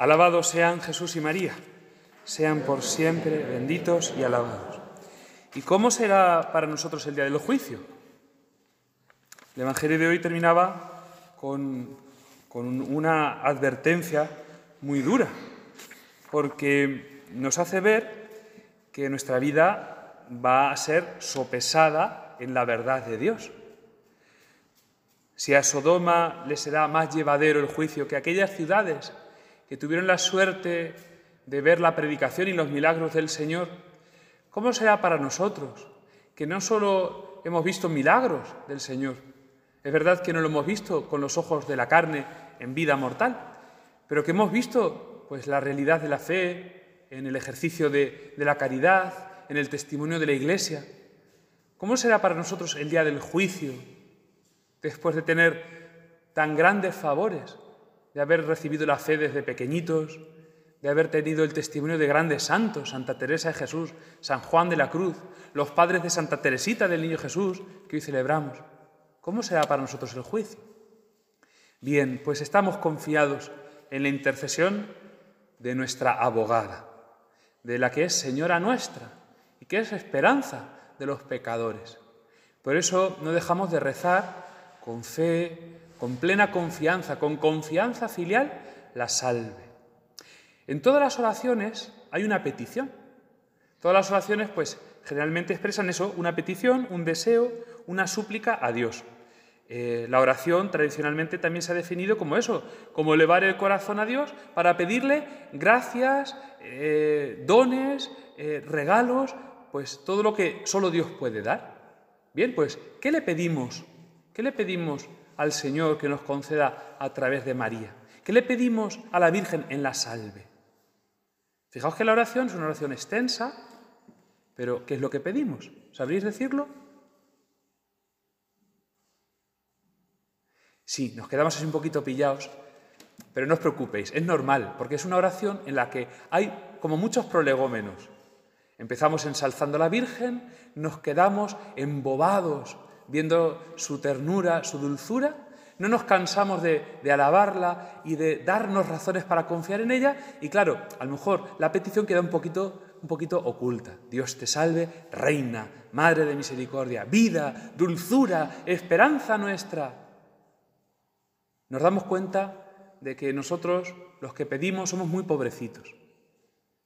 Alabados sean Jesús y María, sean por siempre benditos y alabados. ¿Y cómo será para nosotros el día del juicio? El Evangelio de hoy terminaba con, una advertencia muy dura, porque nos hace ver que nuestra vida va a ser sopesada en la verdad de Dios. Si a Sodoma le será más llevadero el juicio que a aquellas ciudades que tuvieron la suerte de ver la predicación y los milagros del Señor, ¿cómo será para nosotros que no solo hemos visto milagros del Señor? Es verdad que no lo hemos visto con los ojos de la carne en vida mortal, pero que hemos visto pues la realidad de la fe en el ejercicio de, de la caridad, en el testimonio de la Iglesia. ¿Cómo será para nosotros el día del juicio, después de tener tan grandes favores de haber recibido la fe desde pequeñitos, de haber tenido el testimonio de grandes santos, Santa Teresa de Jesús, San Juan de la Cruz, los padres de Santa Teresita del Niño Jesús, que hoy celebramos. ¿Cómo será para nosotros el juicio? Bien, pues estamos confiados en la intercesión de nuestra abogada, de la que es Señora nuestra y que es esperanza de los pecadores. Por eso no dejamos de rezar con fe, con plena confianza, con confianza filial, la salve. En todas las oraciones hay una petición. Todas las oraciones, pues, generalmente expresan eso, una petición, un deseo, una súplica a Dios. Eh, la oración tradicionalmente también se ha definido como eso, como elevar el corazón a Dios para pedirle gracias, eh, dones, eh, regalos, pues todo lo que solo Dios puede dar. Bien, pues, ¿qué le pedimos? ¿Qué le pedimos al Señor que nos conceda a través de María? ¿Qué le pedimos a la Virgen en la salve? Fijaos que la oración es una oración extensa, pero ¿qué es lo que pedimos? ¿Sabréis decirlo? Sí, nos quedamos así un poquito pillados, pero no os preocupéis, es normal, porque es una oración en la que hay como muchos prolegómenos. Empezamos ensalzando a la Virgen, nos quedamos embobados viendo su ternura, su dulzura, no nos cansamos de, alabarla y de darnos razones para confiar en ella. Y claro, a lo mejor la petición queda un poquito, un poquito oculta. Dios te salve, reina, madre de misericordia, vida, dulzura, esperanza nuestra. Nos damos cuenta de que nosotros, los que pedimos, somos muy pobrecitos.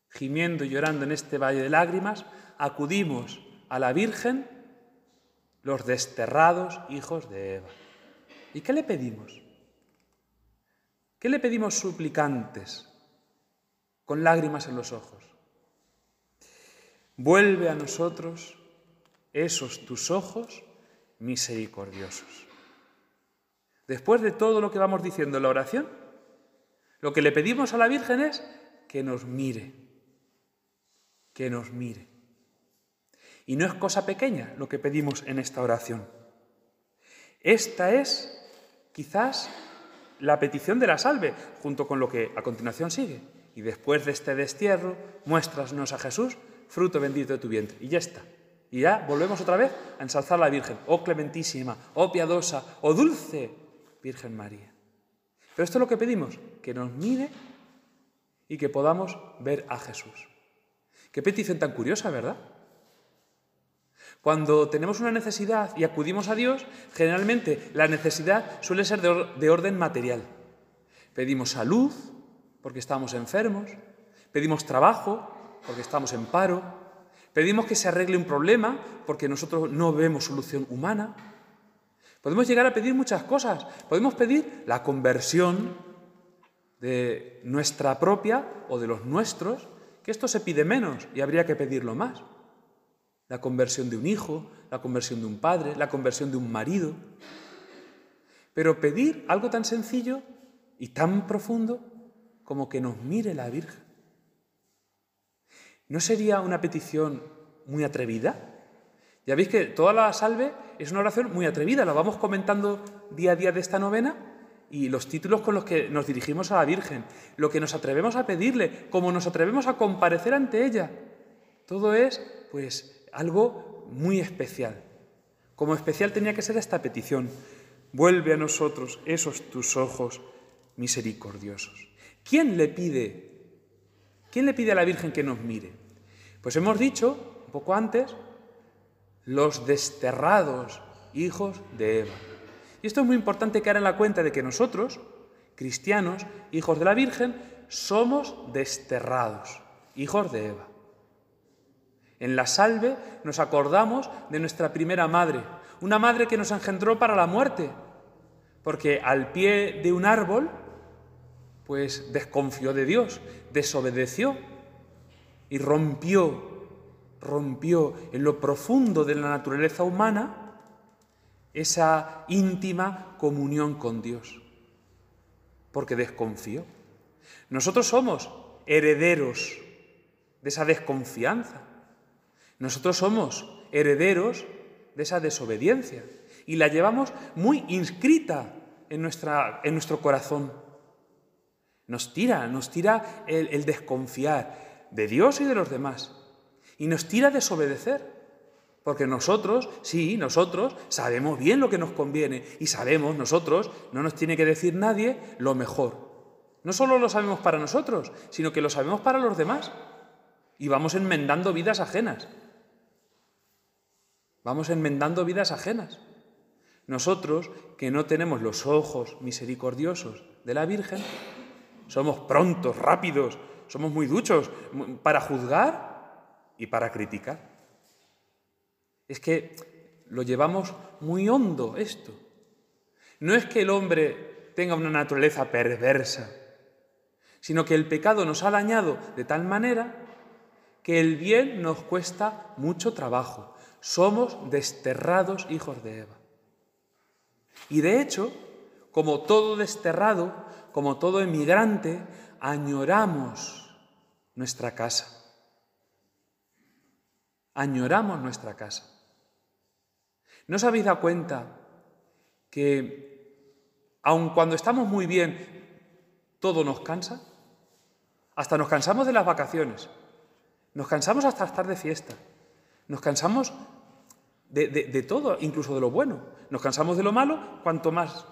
Gimiendo y llorando en este valle de lágrimas, acudimos a la Virgen los desterrados hijos de Eva. ¿Y qué le pedimos? ¿Qué le pedimos suplicantes, con lágrimas en los ojos? Vuelve a nosotros esos tus ojos misericordiosos. Después de todo lo que vamos diciendo en la oración, lo que le pedimos a la Virgen es que nos mire, que nos mire. Y no es cosa pequeña lo que pedimos en esta oración. Esta es quizás la petición de la salve, junto con lo que a continuación sigue. Y después de este destierro, muéstranos a Jesús, fruto bendito de tu vientre. Y ya está. Y ya volvemos otra vez a ensalzar a la Virgen. Oh clementísima, oh piadosa, oh dulce Virgen María. Pero esto es lo que pedimos, que nos mire y que podamos ver a Jesús. Qué petición tan curiosa, ¿verdad? Cuando tenemos una necesidad y acudimos a Dios, generalmente la necesidad suele ser de, orden material. Pedimos salud porque estamos enfermos, pedimos trabajo porque estamos en paro, pedimos que se arregle un problema porque nosotros no vemos solución humana. Podemos llegar a pedir muchas cosas. Podemos pedir la conversión de nuestra propia o de los nuestros, que esto se pide menos y habría que pedirlo más la conversión de un hijo, la conversión de un padre, la conversión de un marido. Pero pedir algo tan sencillo y tan profundo como que nos mire la Virgen. ¿No sería una petición muy atrevida? Ya veis que toda la salve es una oración muy atrevida, la vamos comentando día a día de esta novena y los títulos con los que nos dirigimos a la Virgen, lo que nos atrevemos a pedirle, cómo nos atrevemos a comparecer ante ella. Todo es, pues, algo muy especial. Como especial tenía que ser esta petición. Vuelve a nosotros esos tus ojos misericordiosos. ¿Quién le pide? ¿Quién le pide a la Virgen que nos mire? Pues hemos dicho, un poco antes, los desterrados hijos de Eva. Y esto es muy importante que en la cuenta de que nosotros, cristianos, hijos de la Virgen, somos desterrados, hijos de Eva. En la salve nos acordamos de nuestra primera madre, una madre que nos engendró para la muerte, porque al pie de un árbol, pues desconfió de Dios, desobedeció y rompió, rompió en lo profundo de la naturaleza humana esa íntima comunión con Dios, porque desconfió. Nosotros somos herederos de esa desconfianza. Nosotros somos herederos de esa desobediencia y la llevamos muy inscrita en, nuestra, en nuestro corazón. Nos tira, nos tira el, el desconfiar de Dios y de los demás. Y nos tira a desobedecer. Porque nosotros, sí, nosotros sabemos bien lo que nos conviene y sabemos, nosotros, no nos tiene que decir nadie lo mejor. No solo lo sabemos para nosotros, sino que lo sabemos para los demás. Y vamos enmendando vidas ajenas. Vamos enmendando vidas ajenas. Nosotros, que no tenemos los ojos misericordiosos de la Virgen, somos prontos, rápidos, somos muy duchos para juzgar y para criticar. Es que lo llevamos muy hondo esto. No es que el hombre tenga una naturaleza perversa, sino que el pecado nos ha dañado de tal manera que el bien nos cuesta mucho trabajo, somos desterrados hijos de Eva. Y de hecho, como todo desterrado, como todo emigrante, añoramos nuestra casa. Añoramos nuestra casa. ¿No os habéis dado cuenta que aun cuando estamos muy bien, todo nos cansa? Hasta nos cansamos de las vacaciones. Nos cansamos hasta estar de fiesta. Nos cansamos de, todo, incluso de lo bueno. Nos cansamos de lo malo, cuanto más.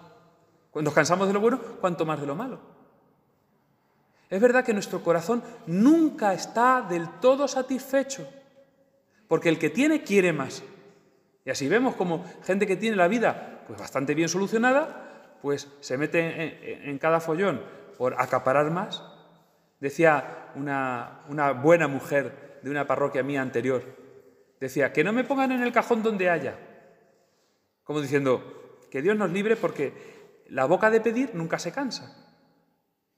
Nos cansamos de lo bueno, cuanto más de lo malo. Es verdad que nuestro corazón nunca está del todo satisfecho, porque el que tiene quiere más. Y así vemos como gente que tiene la vida pues bastante bien solucionada, pues se mete en cada follón por acaparar más. Decía una, una buena mujer de una parroquia mía anterior, Decía, que no me pongan en el cajón donde haya. Como diciendo, que Dios nos libre porque la boca de pedir nunca se cansa.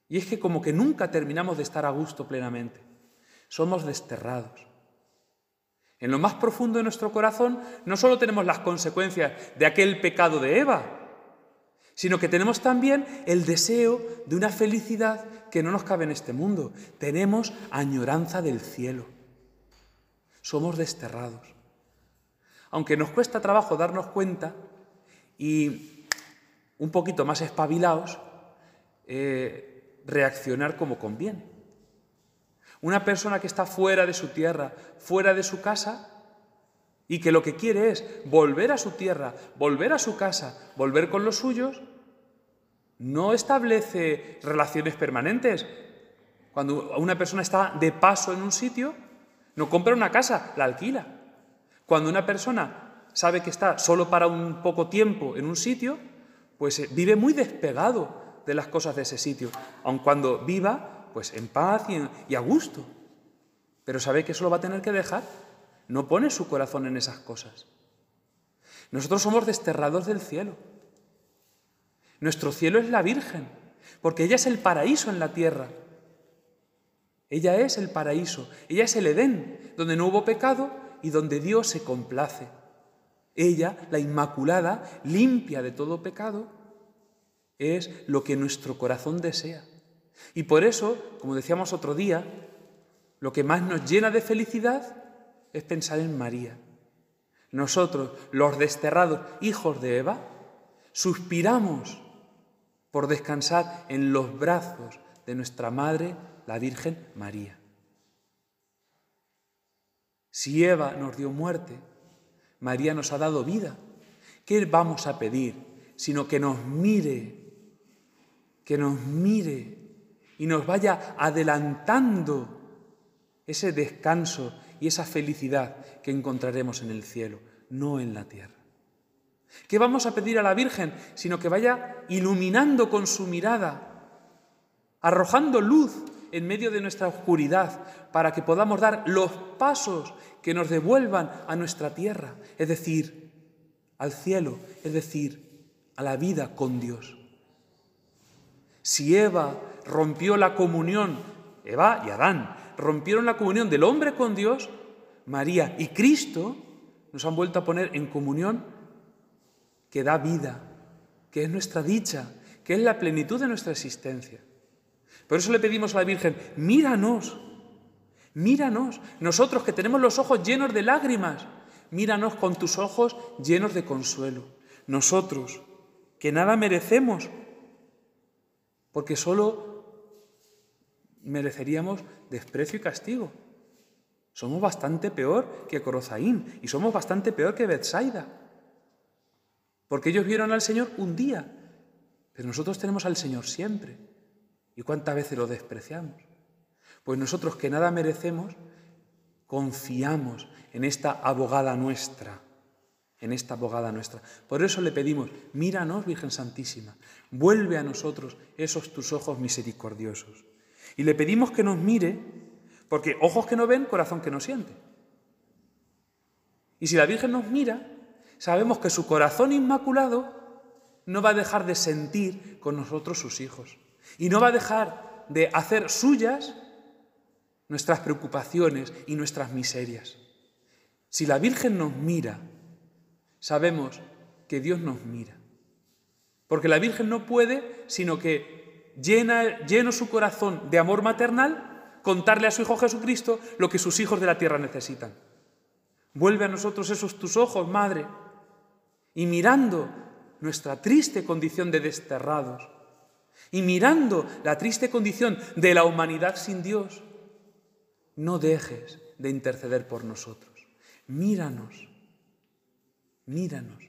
Y es que como que nunca terminamos de estar a gusto plenamente. Somos desterrados. En lo más profundo de nuestro corazón no solo tenemos las consecuencias de aquel pecado de Eva, sino que tenemos también el deseo de una felicidad que no nos cabe en este mundo. Tenemos añoranza del cielo somos desterrados. Aunque nos cuesta trabajo darnos cuenta y un poquito más espabilados, eh, reaccionar como conviene. Una persona que está fuera de su tierra, fuera de su casa, y que lo que quiere es volver a su tierra, volver a su casa, volver con los suyos, no establece relaciones permanentes. Cuando una persona está de paso en un sitio, no compra una casa, la alquila. Cuando una persona sabe que está solo para un poco tiempo en un sitio, pues eh, vive muy despegado de las cosas de ese sitio, aun cuando viva pues en paz y, y a gusto. Pero sabe que eso lo va a tener que dejar. No pone su corazón en esas cosas. Nosotros somos desterrados del cielo. Nuestro cielo es la Virgen, porque ella es el paraíso en la tierra. Ella es el paraíso, ella es el Edén, donde no hubo pecado y donde Dios se complace. Ella, la Inmaculada, limpia de todo pecado, es lo que nuestro corazón desea. Y por eso, como decíamos otro día, lo que más nos llena de felicidad es pensar en María. Nosotros, los desterrados hijos de Eva, suspiramos por descansar en los brazos de nuestra Madre la Virgen María. Si Eva nos dio muerte, María nos ha dado vida. ¿Qué vamos a pedir? Sino que nos mire, que nos mire y nos vaya adelantando ese descanso y esa felicidad que encontraremos en el cielo, no en la tierra. ¿Qué vamos a pedir a la Virgen? Sino que vaya iluminando con su mirada, arrojando luz en medio de nuestra oscuridad, para que podamos dar los pasos que nos devuelvan a nuestra tierra, es decir, al cielo, es decir, a la vida con Dios. Si Eva rompió la comunión, Eva y Adán rompieron la comunión del hombre con Dios, María y Cristo nos han vuelto a poner en comunión que da vida, que es nuestra dicha, que es la plenitud de nuestra existencia. Por eso le pedimos a la Virgen, míranos, míranos, nosotros que tenemos los ojos llenos de lágrimas, míranos con tus ojos llenos de consuelo. Nosotros, que nada merecemos, porque solo mereceríamos desprecio y castigo. Somos bastante peor que Corozaín y somos bastante peor que Bethsaida. Porque ellos vieron al Señor un día, pero nosotros tenemos al Señor siempre. ¿Y cuántas veces lo despreciamos? Pues nosotros que nada merecemos, confiamos en esta abogada nuestra, en esta abogada nuestra. Por eso le pedimos, míranos, Virgen Santísima, vuelve a nosotros esos tus ojos misericordiosos. Y le pedimos que nos mire, porque ojos que no ven, corazón que no siente. Y si la Virgen nos mira, sabemos que su corazón inmaculado no va a dejar de sentir con nosotros sus hijos. Y no va a dejar de hacer suyas nuestras preocupaciones y nuestras miserias. Si la Virgen nos mira, sabemos que Dios nos mira. Porque la Virgen no puede, sino que llena, lleno su corazón de amor maternal, contarle a su Hijo Jesucristo lo que sus hijos de la tierra necesitan. Vuelve a nosotros esos tus ojos, Madre, y mirando nuestra triste condición de desterrados, y mirando la triste condición de la humanidad sin Dios, no dejes de interceder por nosotros. Míranos, míranos.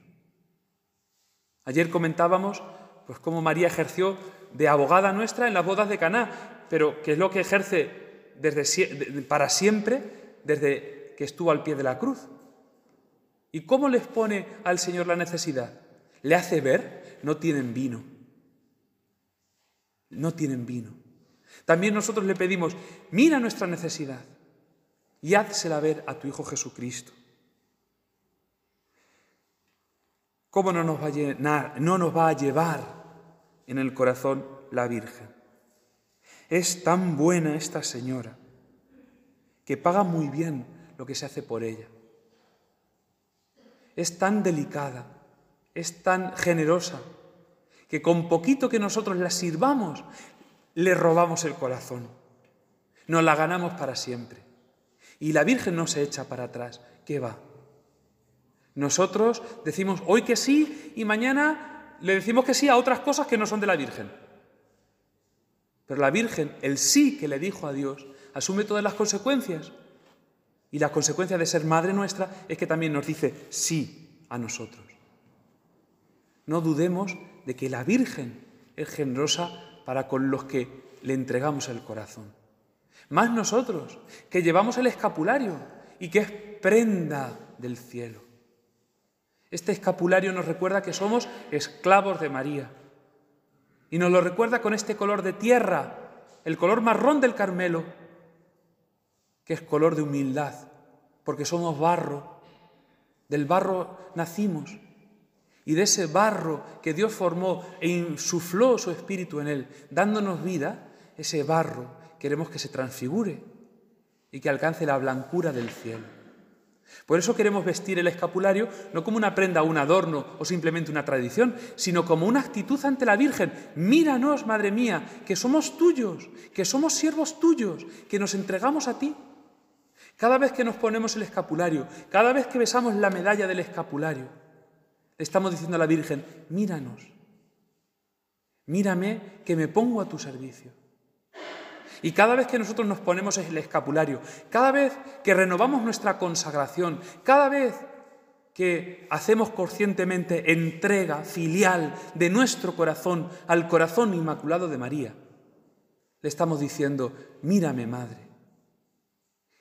Ayer comentábamos pues cómo María ejerció de abogada nuestra en las bodas de Caná, pero que es lo que ejerce desde, para siempre desde que estuvo al pie de la cruz. ¿Y cómo les pone al Señor la necesidad? Le hace ver, no tienen vino. No tienen vino. También nosotros le pedimos, mira nuestra necesidad y házsela ver a tu Hijo Jesucristo. ¿Cómo no nos va a llenar, no nos va a llevar en el corazón la Virgen? Es tan buena esta señora que paga muy bien lo que se hace por ella. Es tan delicada, es tan generosa, que con poquito que nosotros la sirvamos, le robamos el corazón. Nos la ganamos para siempre. Y la Virgen no se echa para atrás. ¿Qué va? Nosotros decimos hoy que sí y mañana le decimos que sí a otras cosas que no son de la Virgen. Pero la Virgen, el sí que le dijo a Dios, asume todas las consecuencias. Y la consecuencia de ser madre nuestra es que también nos dice sí a nosotros. No dudemos de que la Virgen es generosa para con los que le entregamos el corazón. Más nosotros, que llevamos el escapulario y que es prenda del cielo. Este escapulario nos recuerda que somos esclavos de María. Y nos lo recuerda con este color de tierra, el color marrón del Carmelo, que es color de humildad, porque somos barro. Del barro nacimos y de ese barro que Dios formó e insufló su espíritu en él, dándonos vida, ese barro queremos que se transfigure y que alcance la blancura del cielo. Por eso queremos vestir el escapulario no como una prenda o un adorno o simplemente una tradición, sino como una actitud ante la Virgen. Míranos, Madre mía, que somos tuyos, que somos siervos tuyos, que nos entregamos a ti. Cada vez que nos ponemos el escapulario, cada vez que besamos la medalla del escapulario, estamos diciendo a la Virgen, míranos, mírame que me pongo a tu servicio. Y cada vez que nosotros nos ponemos el escapulario, cada vez que renovamos nuestra consagración, cada vez que hacemos conscientemente entrega filial de nuestro corazón al corazón inmaculado de María, le estamos diciendo, mírame, madre.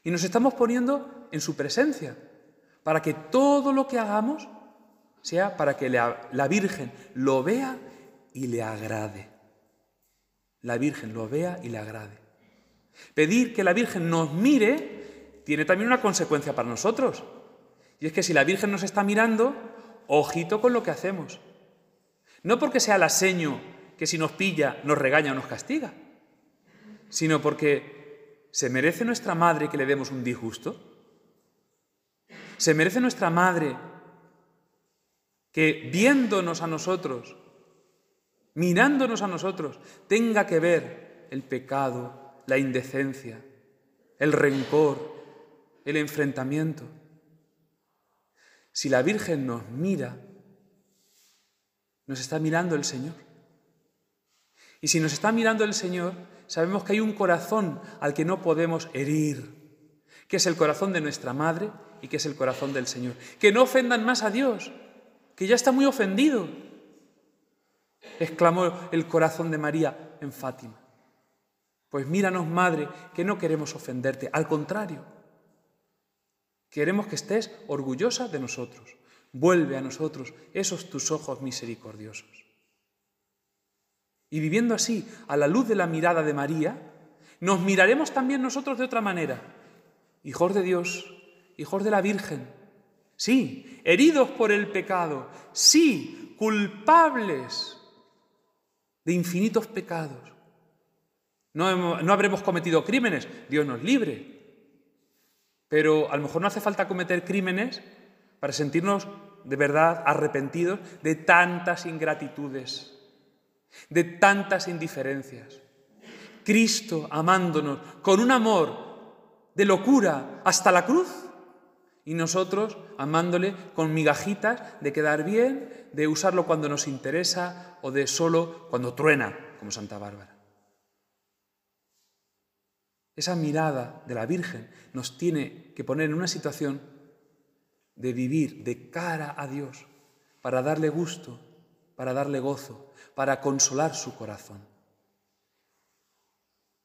Y nos estamos poniendo en su presencia, para que todo lo que hagamos sea para que la, la Virgen lo vea y le agrade. La Virgen lo vea y le agrade. Pedir que la Virgen nos mire tiene también una consecuencia para nosotros. Y es que si la Virgen nos está mirando, ojito con lo que hacemos. No porque sea la seño que si nos pilla nos regaña o nos castiga, sino porque se merece nuestra madre que le demos un disgusto. Se merece nuestra madre que viéndonos a nosotros, mirándonos a nosotros, tenga que ver el pecado, la indecencia, el rencor, el enfrentamiento. Si la Virgen nos mira, nos está mirando el Señor. Y si nos está mirando el Señor, sabemos que hay un corazón al que no podemos herir, que es el corazón de nuestra Madre y que es el corazón del Señor. Que no ofendan más a Dios, que ya está muy ofendido, exclamó el corazón de María en Fátima. Pues míranos, Madre, que no queremos ofenderte, al contrario, Queremos que estés orgullosa de nosotros. Vuelve a nosotros esos tus ojos misericordiosos. Y viviendo así, a la luz de la mirada de María, nos miraremos también nosotros de otra manera. Hijos de Dios, hijos de la Virgen. Sí, heridos por el pecado. Sí, culpables de infinitos pecados. No, no habremos cometido crímenes, Dios nos libre. Pero a lo mejor no hace falta cometer crímenes para sentirnos de verdad arrepentidos de tantas ingratitudes, de tantas indiferencias. Cristo amándonos con un amor de locura hasta la cruz y nosotros amándole con migajitas de quedar bien, de usarlo cuando nos interesa o de solo cuando truena, como Santa Bárbara. Esa mirada de la Virgen nos tiene que poner en una situación de vivir de cara a Dios, para darle gusto, para darle gozo, para consolar su corazón.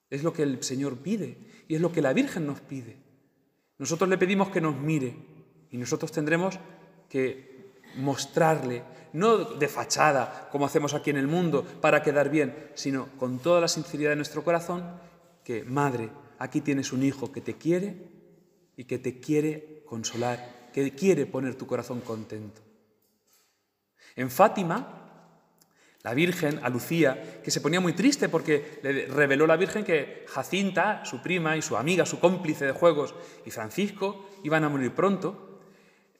Es lo que el Señor pide y es lo que la Virgen nos pide. Nosotros le pedimos que nos mire y nosotros tendremos que mostrarle, no de fachada como hacemos aquí en el mundo para quedar bien, sino con toda la sinceridad de nuestro corazón, que, Madre, aquí tienes un hijo que te quiere y que te quiere consolar, que quiere poner tu corazón contento. En Fátima, la Virgen, a Lucía, que se ponía muy triste porque le reveló la Virgen que Jacinta, su prima y su amiga, su cómplice de juegos, y Francisco iban a morir pronto,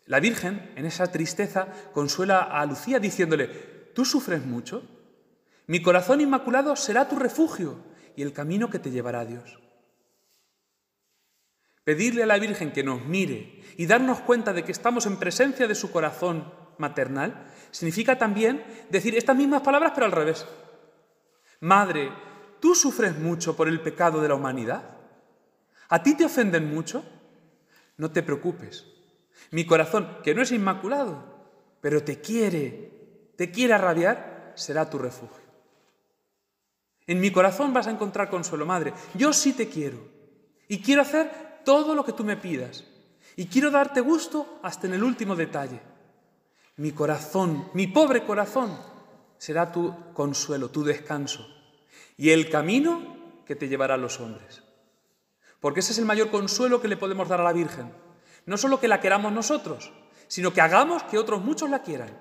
la Virgen, en esa tristeza, consuela a Lucía diciéndole, ¿tú sufres mucho? Mi corazón inmaculado será tu refugio y el camino que te llevará a Dios. Pedirle a la Virgen que nos mire y darnos cuenta de que estamos en presencia de su corazón maternal significa también decir estas mismas palabras pero al revés. Madre, ¿tú sufres mucho por el pecado de la humanidad? ¿A ti te ofenden mucho? No te preocupes. Mi corazón, que no es inmaculado, pero te quiere, te quiere arrabiar, será tu refugio. En mi corazón vas a encontrar consuelo, madre. Yo sí te quiero. Y quiero hacer todo lo que tú me pidas. Y quiero darte gusto hasta en el último detalle. Mi corazón, mi pobre corazón, será tu consuelo, tu descanso. Y el camino que te llevará a los hombres. Porque ese es el mayor consuelo que le podemos dar a la Virgen. No solo que la queramos nosotros, sino que hagamos que otros muchos la quieran.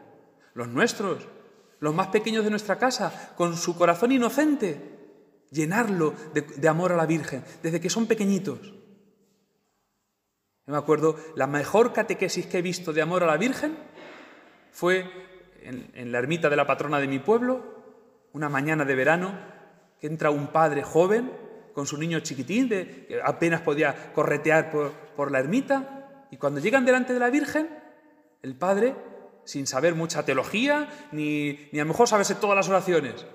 Los nuestros, los más pequeños de nuestra casa, con su corazón inocente, llenarlo de, amor a la Virgen, desde que son pequeñitos. Me acuerdo, la mejor catequesis que he visto de amor a la Virgen fue en, la ermita de la patrona de mi pueblo, una mañana de verano, que entra un padre joven con su niño chiquitín, de, que apenas podía corretear por, la ermita, y cuando llegan delante de la Virgen, el padre, sin saber mucha teología, ni, ni a lo mejor saberse todas las oraciones,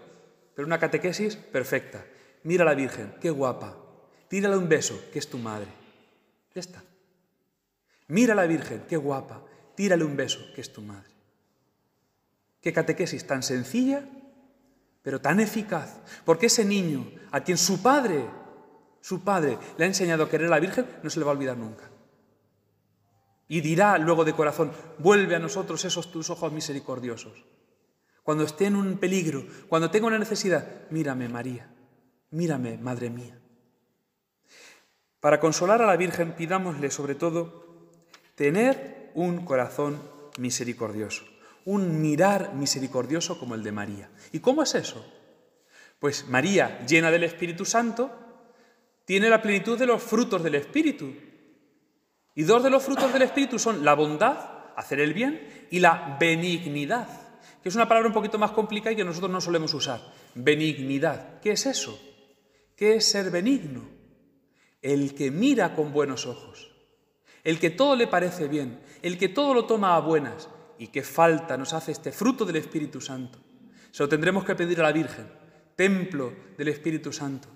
pero una catequesis perfecta. Mira a la Virgen, qué guapa. Tírale un beso, que es tu madre. Ya está. Mira a la Virgen, qué guapa, tírale un beso, que es tu madre. Qué catequesis tan sencilla, pero tan eficaz, porque ese niño a quien su padre, su padre le ha enseñado a querer a la Virgen, no se le va a olvidar nunca. Y dirá luego de corazón, vuelve a nosotros esos tus ojos misericordiosos. Cuando esté en un peligro, cuando tenga una necesidad, mírame María, mírame Madre mía. Para consolar a la Virgen pidámosle sobre todo tener un corazón misericordioso, un mirar misericordioso como el de María. ¿Y cómo es eso? Pues María, llena del Espíritu Santo, tiene la plenitud de los frutos del Espíritu. Y dos de los frutos del Espíritu son la bondad, hacer el bien, y la benignidad, que es una palabra un poquito más complicada y que nosotros no solemos usar. Benignidad. ¿Qué es eso? ¿Qué es ser benigno? El que mira con buenos ojos, el que todo le parece bien, el que todo lo toma a buenas. ¿Y qué falta nos hace este fruto del Espíritu Santo? Se lo tendremos que pedir a la Virgen, templo del Espíritu Santo,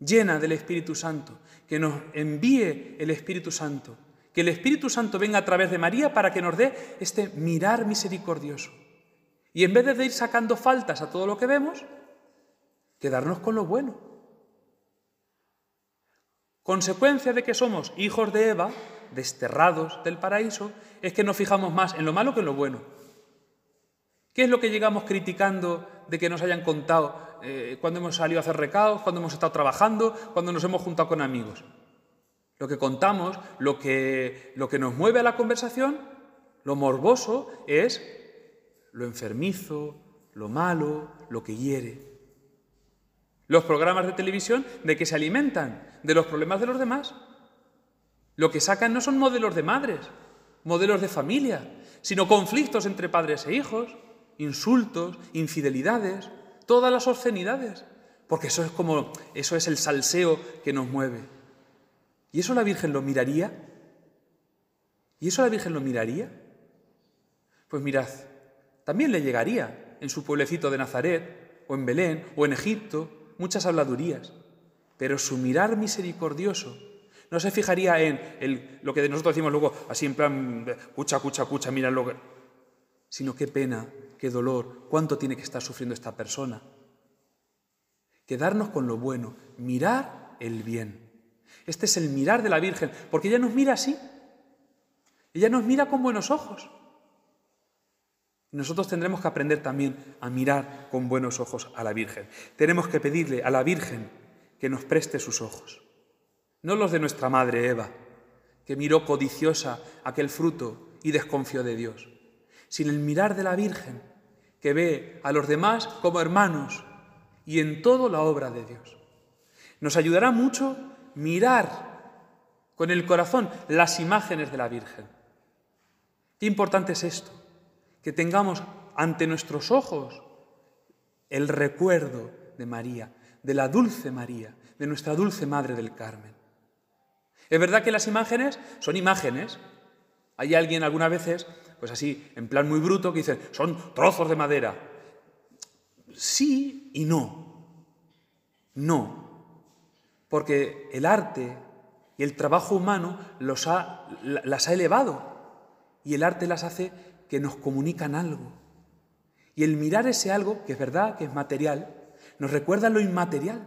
llena del Espíritu Santo, que nos envíe el Espíritu Santo que el Espíritu Santo venga a través de María para que nos dé este mirar misericordioso. Y en vez de ir sacando faltas a todo lo que vemos, quedarnos con lo bueno. Consecuencia de que somos hijos de Eva, desterrados del paraíso, es que nos fijamos más en lo malo que en lo bueno. ¿Qué es lo que llegamos criticando de que nos hayan contado eh, cuando hemos salido a hacer recados, cuando hemos estado trabajando, cuando nos hemos juntado con amigos? Lo que contamos, lo que, lo que nos mueve a la conversación, lo morboso es lo enfermizo, lo malo, lo que hiere. Los programas de televisión de que se alimentan de los problemas de los demás. Lo que sacan no son modelos de madres, modelos de familia, sino conflictos entre padres e hijos, insultos, infidelidades, todas las obscenidades, porque eso es como eso es el salseo que nos mueve. ¿Y eso la Virgen lo miraría? ¿Y eso la Virgen lo miraría? Pues mirad, también le llegaría en su pueblecito de Nazaret, o en Belén, o en Egipto, muchas habladurías, pero su mirar misericordioso no se fijaría en lo que nosotros decimos luego, así en plan, cucha, cucha, cucha, mira lo que... Sino qué pena, qué dolor, cuánto tiene que estar sufriendo esta persona. Quedarnos con lo bueno, mirar el bien. Este es el mirar de la Virgen, porque ella nos mira así. Ella nos mira con buenos ojos. Nosotros tendremos que aprender también a mirar con buenos ojos a la Virgen. Tenemos que pedirle a la Virgen que nos preste sus ojos. No los de nuestra madre Eva, que miró codiciosa aquel fruto y desconfió de Dios, sino el mirar de la Virgen, que ve a los demás como hermanos y en todo la obra de Dios. Nos ayudará mucho mirar con el corazón las imágenes de la Virgen. Qué importante es esto, que tengamos ante nuestros ojos el recuerdo de María, de la dulce María, de nuestra dulce Madre del Carmen. Es verdad que las imágenes son imágenes. Hay alguien algunas veces, pues así, en plan muy bruto, que dice, son trozos de madera. Sí y no. No, porque el arte y el trabajo humano las ha elevado y el arte las hace que nos comunican algo. Y el mirar ese algo, que es verdad, que es material, nos recuerda lo inmaterial,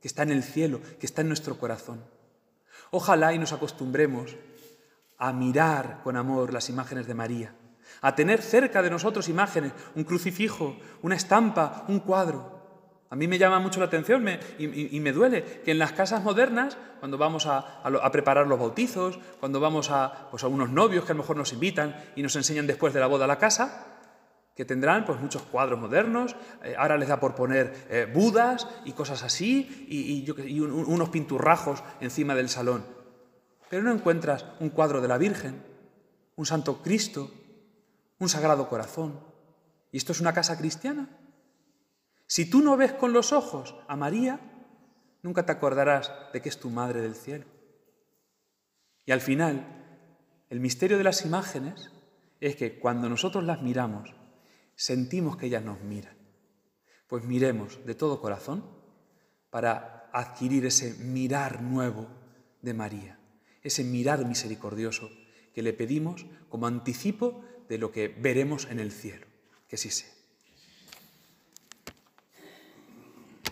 que está en el cielo, que está en nuestro corazón. Ojalá y nos acostumbremos a mirar con amor las imágenes de María, a tener cerca de nosotros imágenes, un crucifijo, una estampa, un cuadro, a mí me llama mucho la atención y, me duele que en las casas modernas, cuando vamos a, preparar los bautizos, cuando vamos pues, a, unos novios que a lo mejor nos invitan y nos enseñan después de la boda a la casa, que tendrán pues, muchos cuadros modernos, eh, ahora les da por poner eh, budas y cosas así, y, unos pinturrajos encima del salón. Pero no encuentras un cuadro de la Virgen, un Santo Cristo, un Sagrado Corazón. ¿Y esto es una casa cristiana? Si tú no ves con los ojos a María, nunca te acordarás de que es tu Madre del cielo. Y al final, el misterio de las imágenes es que cuando nosotros las miramos, sentimos que ellas nos miran. Pues miremos de todo corazón para adquirir ese mirar nuevo de María, ese mirar misericordioso que le pedimos como anticipo de lo que veremos en el cielo. Que sí sea.